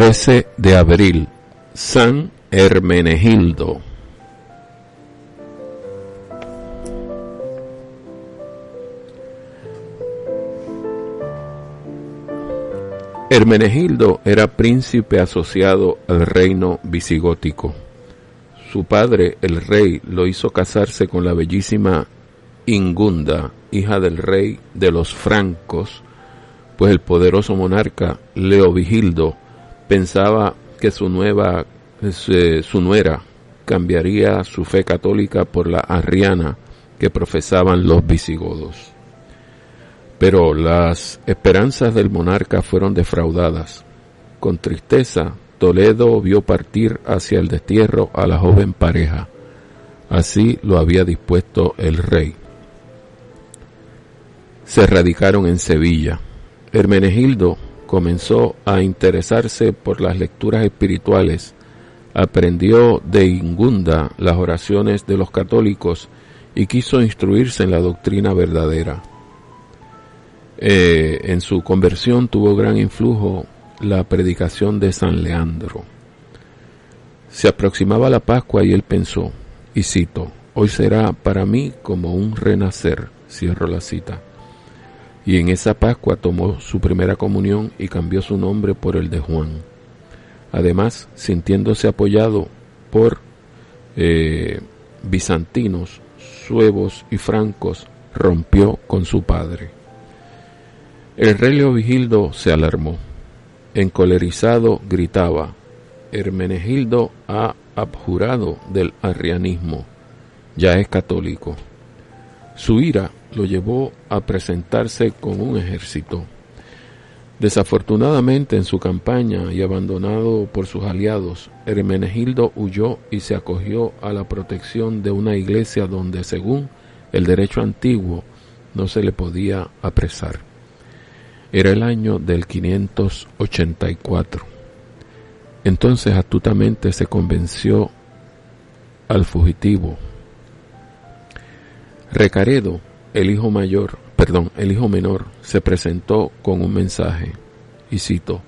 13 de abril, San Hermenegildo. Hermenegildo era príncipe asociado al reino visigótico. Su padre, el rey, lo hizo casarse con la bellísima Ingunda, hija del rey de los francos, pues el poderoso monarca Leovigildo pensaba que su nueva su nuera cambiaría su fe católica por la arriana que profesaban los visigodos. Pero las esperanzas del monarca fueron defraudadas. Con tristeza, Toledo vio partir hacia el destierro a la joven pareja. Así lo había dispuesto el rey. Se radicaron en Sevilla. Hermenegildo comenzó a interesarse por las lecturas espirituales, aprendió de Ingunda las oraciones de los católicos y quiso instruirse en la doctrina verdadera. Eh, en su conversión tuvo gran influjo la predicación de San Leandro. Se aproximaba la Pascua y él pensó, y cito, hoy será para mí como un renacer, cierro la cita y en esa Pascua tomó su primera comunión y cambió su nombre por el de Juan. Además, sintiéndose apoyado por eh, bizantinos, suevos y francos, rompió con su padre. El rey Leovigildo se alarmó. Encolerizado gritaba, Hermenegildo ha abjurado del arrianismo, ya es católico. Su ira lo llevó a presentarse con un ejército. Desafortunadamente en su campaña y abandonado por sus aliados, Hermenegildo huyó y se acogió a la protección de una iglesia donde, según el derecho antiguo, no se le podía apresar. Era el año del 584. Entonces astutamente se convenció al fugitivo. Recaredo el hijo mayor, perdón, el hijo menor se presentó con un mensaje y citó,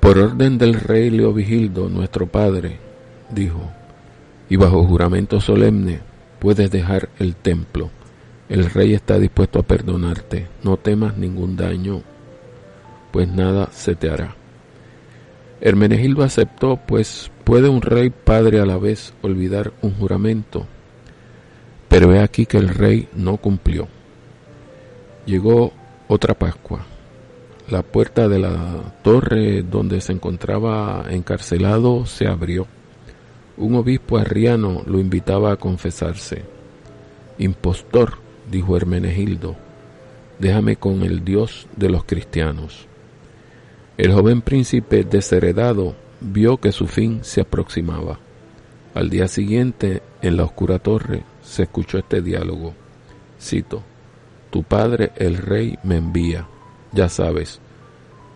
por orden del rey Leovigildo, nuestro padre, dijo, y bajo juramento solemne puedes dejar el templo. El rey está dispuesto a perdonarte, no temas ningún daño, pues nada se te hará. Hermenegildo aceptó, pues puede un rey padre a la vez olvidar un juramento pero he aquí que el rey no cumplió. Llegó otra Pascua. La puerta de la torre donde se encontraba encarcelado se abrió. Un obispo arriano lo invitaba a confesarse. Impostor, dijo Hermenegildo, déjame con el Dios de los cristianos. El joven príncipe desheredado vio que su fin se aproximaba. Al día siguiente, en la oscura torre, se escuchó este diálogo. Cito, Tu padre el rey me envía, ya sabes,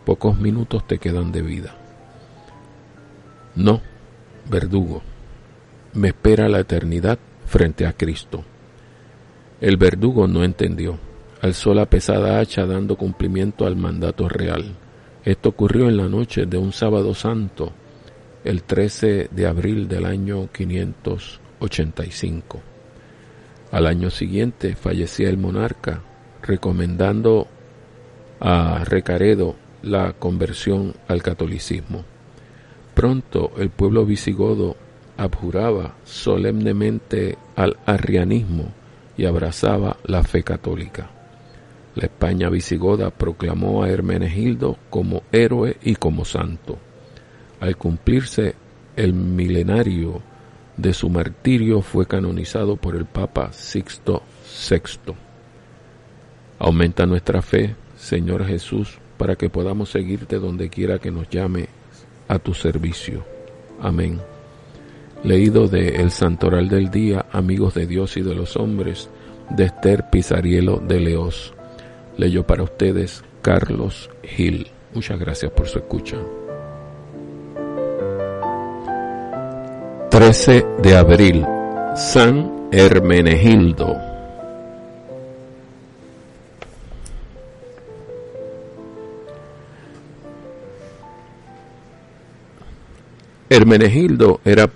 pocos minutos te quedan de vida. No, verdugo, me espera la eternidad frente a Cristo. El verdugo no entendió, alzó la pesada hacha dando cumplimiento al mandato real. Esto ocurrió en la noche de un sábado santo, el 13 de abril del año 585. Al año siguiente fallecía el monarca, recomendando a Recaredo la conversión al catolicismo. Pronto el pueblo visigodo abjuraba solemnemente al arrianismo y abrazaba la fe católica. La España visigoda proclamó a Hermenegildo como héroe y como santo. Al cumplirse el milenario de su martirio fue canonizado por el Papa Sixto VI. Aumenta nuestra fe Señor Jesús, para que podamos seguirte donde quiera que nos llame a tu servicio. Amén. Leído de El Santoral del Día, Amigos de Dios y de los Hombres, de Esther Pizarielo de Leos. Leyó para ustedes Carlos Gil. Muchas gracias por su escucha. 13 de abril, San Hermenegildo. Hermenegildo era